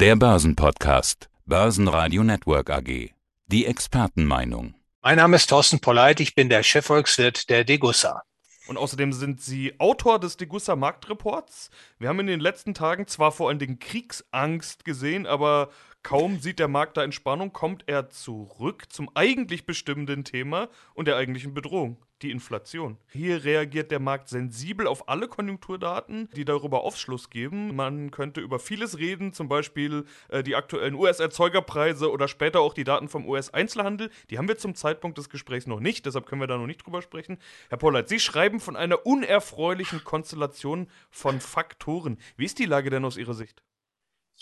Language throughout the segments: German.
Der Börsenpodcast. Börsenradio Network AG. Die Expertenmeinung. Mein Name ist Thorsten Polleit, ich bin der Chefvolkswirt der Degussa. Und außerdem sind Sie Autor des Degussa Marktreports. Wir haben in den letzten Tagen zwar vor allen Dingen Kriegsangst gesehen, aber kaum sieht der Markt da Entspannung, kommt er zurück zum eigentlich bestimmenden Thema und der eigentlichen Bedrohung die Inflation. Hier reagiert der Markt sensibel auf alle Konjunkturdaten, die darüber Aufschluss geben. Man könnte über vieles reden, zum Beispiel äh, die aktuellen US-Erzeugerpreise oder später auch die Daten vom US-Einzelhandel. Die haben wir zum Zeitpunkt des Gesprächs noch nicht, deshalb können wir da noch nicht drüber sprechen. Herr Pollert, Sie schreiben von einer unerfreulichen Konstellation von Faktoren. Wie ist die Lage denn aus Ihrer Sicht?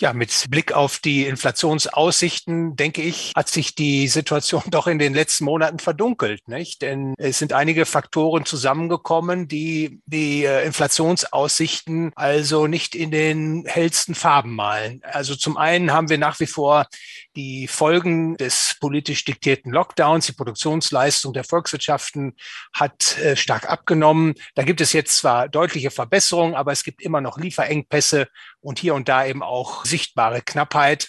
Ja, mit Blick auf die Inflationsaussichten, denke ich, hat sich die Situation doch in den letzten Monaten verdunkelt, nicht? Denn es sind einige Faktoren zusammengekommen, die die äh, Inflationsaussichten also nicht in den hellsten Farben malen. Also zum einen haben wir nach wie vor die Folgen des politisch diktierten Lockdowns. Die Produktionsleistung der Volkswirtschaften hat äh, stark abgenommen. Da gibt es jetzt zwar deutliche Verbesserungen, aber es gibt immer noch Lieferengpässe und hier und da eben auch sichtbare Knappheit.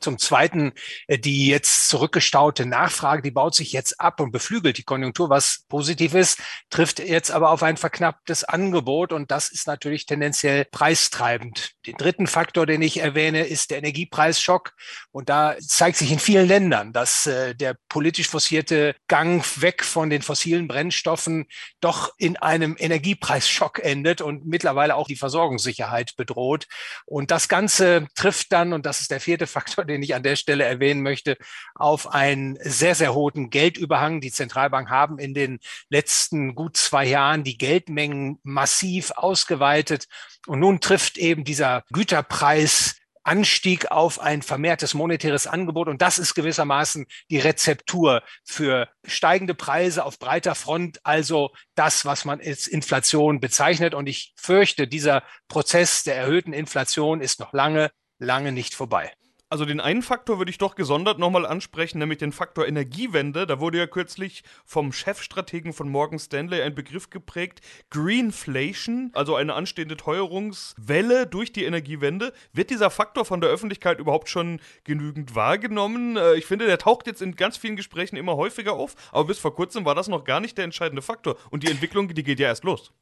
Zum Zweiten, äh, die jetzt zurückgestaute Nachfrage, die baut sich jetzt ab und beflügelt die Konjunktur, was positiv ist, trifft jetzt aber auf ein verknapptes Angebot und das ist natürlich tendenziell preistreibend. Den dritten Faktor, den ich erwähne, ist der Energiepreisschock und da zeigt sich in vielen Ländern, dass äh, der politisch forcierte Gang weg von den fossilen Brennstoffen doch in einem Energiepreisschock endet und mittlerweile auch die Versorgungssicherheit bedroht. Und das Ganze trifft dann, und das ist der vierte Faktor, Faktor, den ich an der Stelle erwähnen möchte, auf einen sehr, sehr hohen Geldüberhang. Die Zentralbank haben in den letzten gut zwei Jahren die Geldmengen massiv ausgeweitet. Und nun trifft eben dieser Güterpreis Anstieg auf ein vermehrtes monetäres Angebot. Und das ist gewissermaßen die Rezeptur für steigende Preise auf breiter Front, also das, was man als Inflation bezeichnet. Und ich fürchte, dieser Prozess der erhöhten Inflation ist noch lange, lange nicht vorbei. Also den einen Faktor würde ich doch gesondert nochmal ansprechen, nämlich den Faktor Energiewende. Da wurde ja kürzlich vom Chefstrategen von Morgan Stanley ein Begriff geprägt, Greenflation, also eine anstehende Teuerungswelle durch die Energiewende. Wird dieser Faktor von der Öffentlichkeit überhaupt schon genügend wahrgenommen? Äh, ich finde, der taucht jetzt in ganz vielen Gesprächen immer häufiger auf, aber bis vor kurzem war das noch gar nicht der entscheidende Faktor. Und die Entwicklung, die geht ja erst los.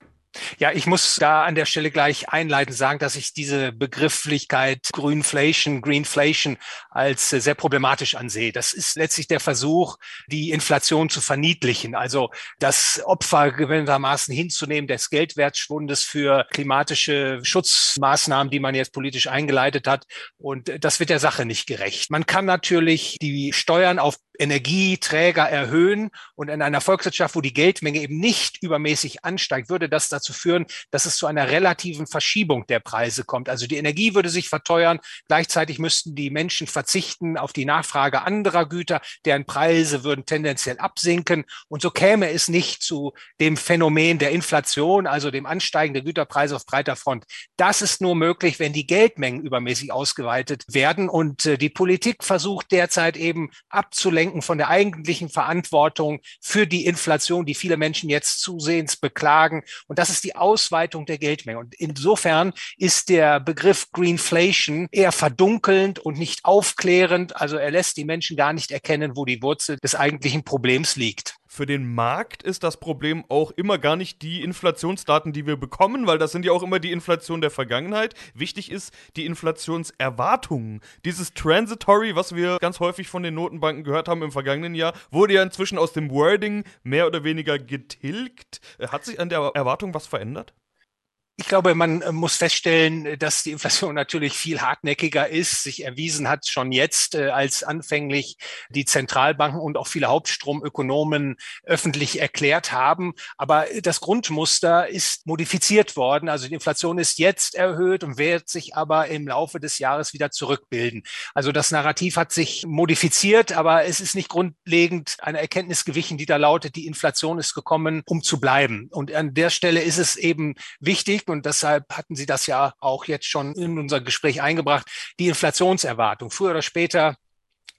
Ja, ich muss da an der Stelle gleich einleitend sagen, dass ich diese Begrifflichkeit Greenflation, Greenflation als sehr problematisch ansehe. Das ist letztlich der Versuch, die Inflation zu verniedlichen, also das Opfer gewissermaßen hinzunehmen des Geldwertschwundes für klimatische Schutzmaßnahmen, die man jetzt politisch eingeleitet hat. Und das wird der Sache nicht gerecht. Man kann natürlich die Steuern auf Energieträger erhöhen und in einer Volkswirtschaft, wo die Geldmenge eben nicht übermäßig ansteigt, würde das dazu führen, dass es zu einer relativen Verschiebung der Preise kommt. Also die Energie würde sich verteuern, gleichzeitig müssten die Menschen verzichten auf die Nachfrage anderer Güter, deren Preise würden tendenziell absinken und so käme es nicht zu dem Phänomen der Inflation, also dem Ansteigen der Güterpreise auf breiter Front. Das ist nur möglich, wenn die Geldmengen übermäßig ausgeweitet werden und äh, die Politik versucht derzeit eben abzulenken ablenken von der eigentlichen Verantwortung für die Inflation, die viele Menschen jetzt zusehends beklagen. Und das ist die Ausweitung der Geldmenge. Und insofern ist der Begriff Greenflation eher verdunkelnd und nicht aufklärend. Also er lässt die Menschen gar nicht erkennen, wo die Wurzel des eigentlichen Problems liegt. Für den Markt ist das Problem auch immer gar nicht die Inflationsdaten, die wir bekommen, weil das sind ja auch immer die Inflation der Vergangenheit. Wichtig ist die Inflationserwartungen. Dieses Transitory, was wir ganz häufig von den Notenbanken gehört haben im vergangenen Jahr, wurde ja inzwischen aus dem Wording mehr oder weniger getilgt. Hat sich an der Erwartung was verändert? Ich glaube, man äh, muss feststellen, äh, dass die Inflation natürlich viel hartnäckiger ist, sich erwiesen hat schon jetzt, äh, als anfänglich die Zentralbanken und auch viele Hauptstromökonomen öffentlich erklärt haben. Aber das Grundmuster ist modifiziert worden. Also die Inflation ist jetzt erhöht und wird sich aber im Laufe des Jahres wieder zurückbilden. Also das Narrativ hat sich modifiziert, aber es ist nicht grundlegend eine Erkenntnis gewichen, die da lautet, die Inflation ist gekommen, um zu bleiben. Und an der Stelle ist es eben wichtig, und deshalb hatten Sie das ja auch jetzt schon in unser Gespräch eingebracht, die Inflationserwartung. Früher oder später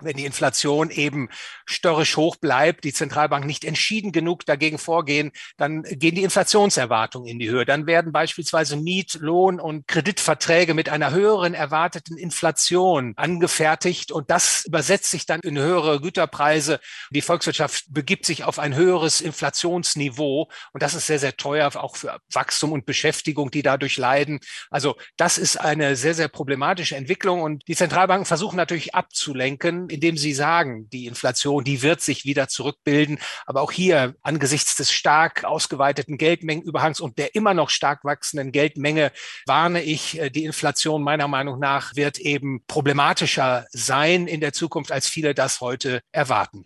wenn die Inflation eben störrisch hoch bleibt, die Zentralbank nicht entschieden genug dagegen vorgehen, dann gehen die Inflationserwartungen in die Höhe. Dann werden beispielsweise Miet-, Lohn- und Kreditverträge mit einer höheren erwarteten Inflation angefertigt und das übersetzt sich dann in höhere Güterpreise. Die Volkswirtschaft begibt sich auf ein höheres Inflationsniveau und das ist sehr, sehr teuer, auch für Wachstum und Beschäftigung, die dadurch leiden. Also das ist eine sehr, sehr problematische Entwicklung und die Zentralbanken versuchen natürlich abzulenken indem Sie sagen, die Inflation, die wird sich wieder zurückbilden. Aber auch hier angesichts des stark ausgeweiteten Geldmengenüberhangs und der immer noch stark wachsenden Geldmenge warne ich, äh, die Inflation meiner Meinung nach wird eben problematischer sein in der Zukunft, als viele das heute erwarten.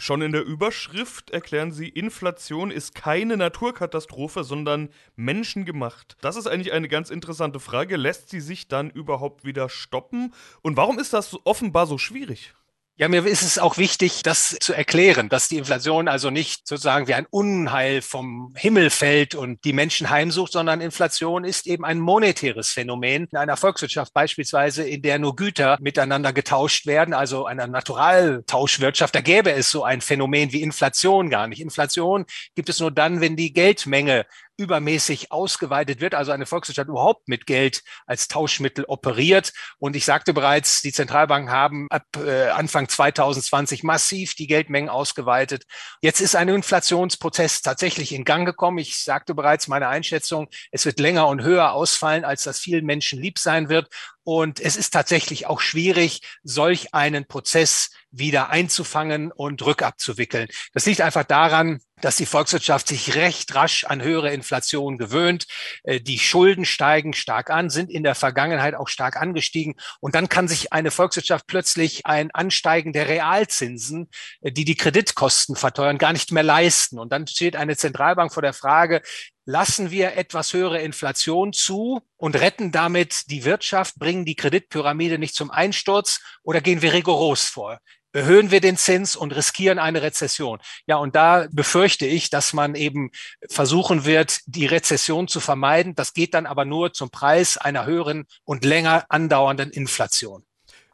Schon in der Überschrift erklären Sie, Inflation ist keine Naturkatastrophe, sondern menschengemacht. Das ist eigentlich eine ganz interessante Frage. Lässt sie sich dann überhaupt wieder stoppen? Und warum ist das offenbar so schwierig? Ja, mir ist es auch wichtig, das zu erklären, dass die Inflation also nicht sozusagen wie ein Unheil vom Himmel fällt und die Menschen heimsucht, sondern Inflation ist eben ein monetäres Phänomen in einer Volkswirtschaft beispielsweise, in der nur Güter miteinander getauscht werden, also einer Naturaltauschwirtschaft. Da gäbe es so ein Phänomen wie Inflation gar nicht. Inflation gibt es nur dann, wenn die Geldmenge übermäßig ausgeweitet wird, also eine Volkswirtschaft überhaupt mit Geld als Tauschmittel operiert. Und ich sagte bereits, die Zentralbanken haben ab äh, Anfang 2020 massiv die Geldmengen ausgeweitet. Jetzt ist ein Inflationsprozess tatsächlich in Gang gekommen. Ich sagte bereits meine Einschätzung, es wird länger und höher ausfallen, als das vielen Menschen lieb sein wird. Und es ist tatsächlich auch schwierig, solch einen Prozess wieder einzufangen und rückabzuwickeln. Das liegt einfach daran, dass die Volkswirtschaft sich recht rasch an höhere Inflation gewöhnt. Äh, die Schulden steigen stark an, sind in der Vergangenheit auch stark angestiegen. Und dann kann sich eine Volkswirtschaft plötzlich ein Ansteigen der Realzinsen, äh, die die Kreditkosten verteuern, gar nicht mehr leisten. Und dann steht eine Zentralbank vor der Frage, lassen wir etwas höhere Inflation zu und retten damit die Wirtschaft, bringen die Kreditpyramide nicht zum Einsturz oder gehen wir rigoros vor? Erhöhen wir den Zins und riskieren eine Rezession. Ja, und da befürchte ich, dass man eben versuchen wird, die Rezession zu vermeiden. Das geht dann aber nur zum Preis einer höheren und länger andauernden Inflation.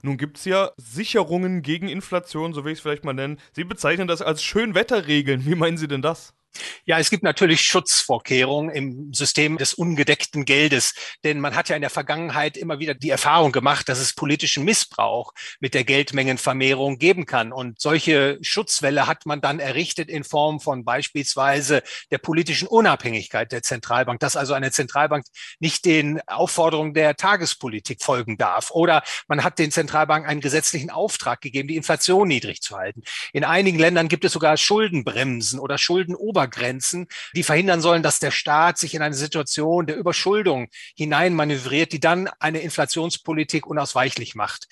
Nun gibt es ja Sicherungen gegen Inflation, so will ich es vielleicht mal nennen. Sie bezeichnen das als Schönwetterregeln. Wie meinen Sie denn das? Ja, es gibt natürlich Schutzvorkehrungen im System des ungedeckten Geldes, denn man hat ja in der Vergangenheit immer wieder die Erfahrung gemacht, dass es politischen Missbrauch mit der Geldmengenvermehrung geben kann. Und solche Schutzwelle hat man dann errichtet in Form von beispielsweise der politischen Unabhängigkeit der Zentralbank, dass also eine Zentralbank nicht den Aufforderungen der Tagespolitik folgen darf. Oder man hat den Zentralbanken einen gesetzlichen Auftrag gegeben, die Inflation niedrig zu halten. In einigen Ländern gibt es sogar Schuldenbremsen oder Schuldenober Obergrenzen, die verhindern sollen, dass der Staat sich in eine Situation der Überschuldung hineinmanövriert, die dann eine Inflationspolitik unausweichlich macht.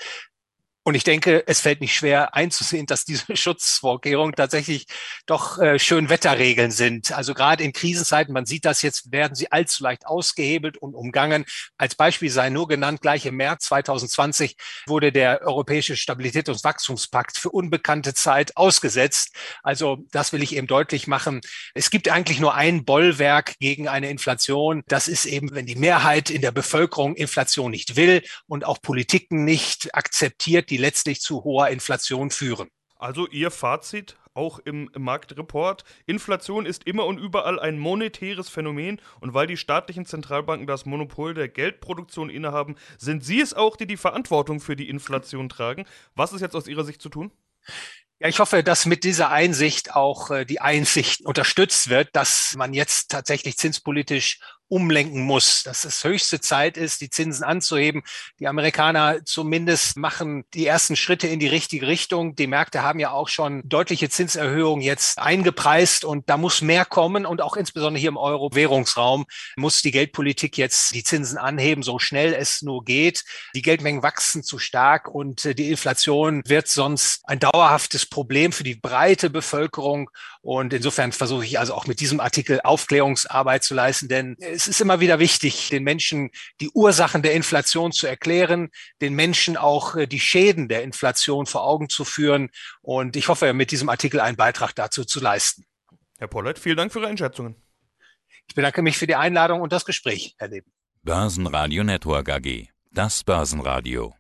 Und ich denke, es fällt nicht schwer einzusehen, dass diese Schutzvorkehrungen tatsächlich doch äh, schön Wetterregeln sind. Also gerade in Krisenzeiten, man sieht das jetzt, werden sie allzu leicht ausgehebelt und umgangen. Als Beispiel sei nur genannt, gleich im März 2020 wurde der Europäische Stabilität- und Wachstumspakt für unbekannte Zeit ausgesetzt. Also das will ich eben deutlich machen. Es gibt eigentlich nur ein Bollwerk gegen eine Inflation. Das ist eben, wenn die Mehrheit in der Bevölkerung Inflation nicht will und auch Politiken nicht akzeptiert, die letztlich zu hoher Inflation führen. Also Ihr Fazit auch im, Marktreport. Inflation ist immer und überall ein monetäres Phänomen und weil die staatlichen Zentralbanken das Monopol der Geldproduktion innehaben, sind sie es auch, die die Verantwortung für die Inflation tragen. Was ist jetzt aus Ihrer Sicht zu tun? Ja, ich hoffe, dass mit dieser Einsicht auch äh, die Einsicht unterstützt wird, dass man jetzt tatsächlich zinspolitisch umlenken muss, dass es höchste Zeit ist, die Zinsen anzuheben. Die Amerikaner zumindest machen die ersten Schritte in die richtige Richtung. Die Märkte haben ja auch schon deutliche Zinserhöhungen jetzt eingepreist und da muss mehr kommen und auch insbesondere hier im Euro-Währungsraum muss die Geldpolitik jetzt die Zinsen anheben, so schnell es nur geht. Die Geldmengen wachsen zu stark und die Inflation wird sonst ein dauerhaftes Problem für die breite Bevölkerung und insofern versuche ich also auch mit diesem Artikel Aufklärungsarbeit zu leisten, denn es ist immer wieder wichtig, den Menschen die Ursachen der Inflation zu erklären, den Menschen auch äh, die Schäden der Inflation vor Augen zu führen. Und ich hoffe, mit diesem Artikel einen Beitrag dazu zu leisten. Herr Pollert, vielen Dank für Ihre Einschätzungen. Ich bedanke mich für die Einladung und das Gespräch, Herr Leben. Börsenradio Network AG. Das Börsenradio.